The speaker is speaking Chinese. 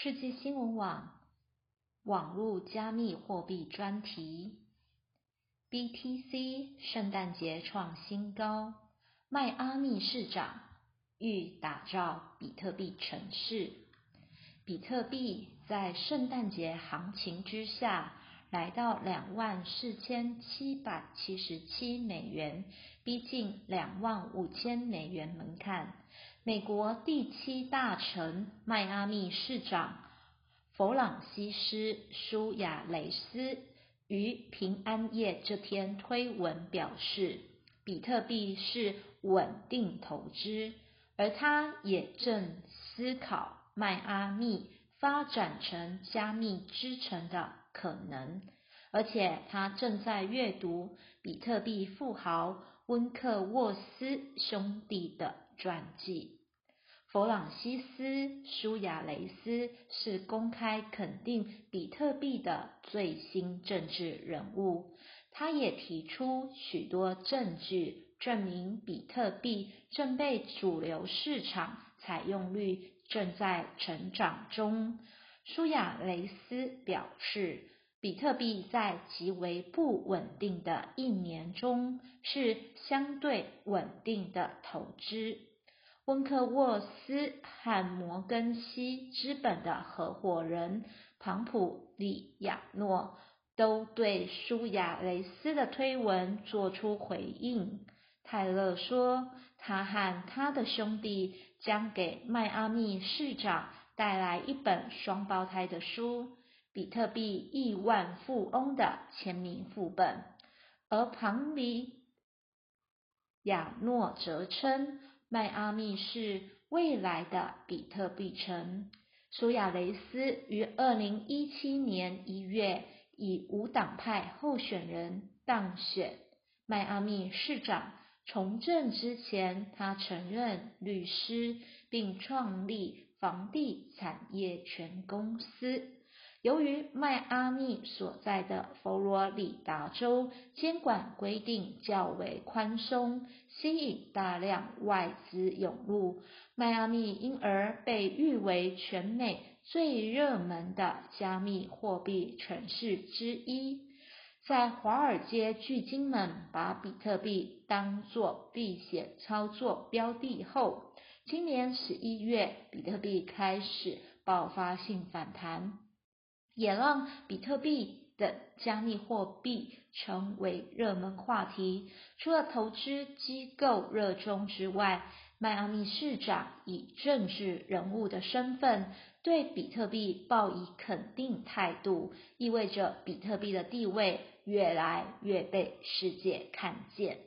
世界新闻网网络加密货币专题：BTC 圣诞节创新高，迈阿密市长欲打造比特币城市。比特币在圣诞节行情之下。来到两万四千七百七十七美元，逼近两万五千美元门槛。美国第七大城迈阿密市长弗朗西斯·苏亚雷斯于平安夜这天推文表示，比特币是稳定投资，而他也正思考迈阿密发展成加密之城的。可能，而且他正在阅读比特币富豪温克沃斯兄弟的传记。弗朗西斯·舒亚雷斯是公开肯定比特币的最新政治人物。他也提出许多证据，证明比特币正被主流市场采用率正在成长中。舒亚雷斯表示，比特币在极为不稳定的一年中是相对稳定的投资。温克沃斯和摩根西资本的合伙人庞普里亚诺都对舒亚雷斯的推文做出回应。泰勒说，他和他的兄弟将给迈阿密市长。带来一本双胞胎的书《比特币亿万富翁的签名副本》，而庞里亚诺则称迈阿密是未来的比特币城。苏亚雷斯于二零一七年一月以无党派候选人当选迈阿密市长。从政之前，他曾任律师，并创立。房地产业全公司，由于迈阿密所在的佛罗里达州监管规定较为宽松，吸引大量外资涌入，迈阿密因而被誉为全美最热门的加密货币城市之一。在华尔街巨鲸们把比特币当作避险操作标的后，今年十一月，比特币开始爆发性反弹，也让比特币等加密货币成为热门话题。除了投资机构热衷之外，迈阿密市长以政治人物的身份对比特币抱以肯定态度，意味着比特币的地位越来越被世界看见。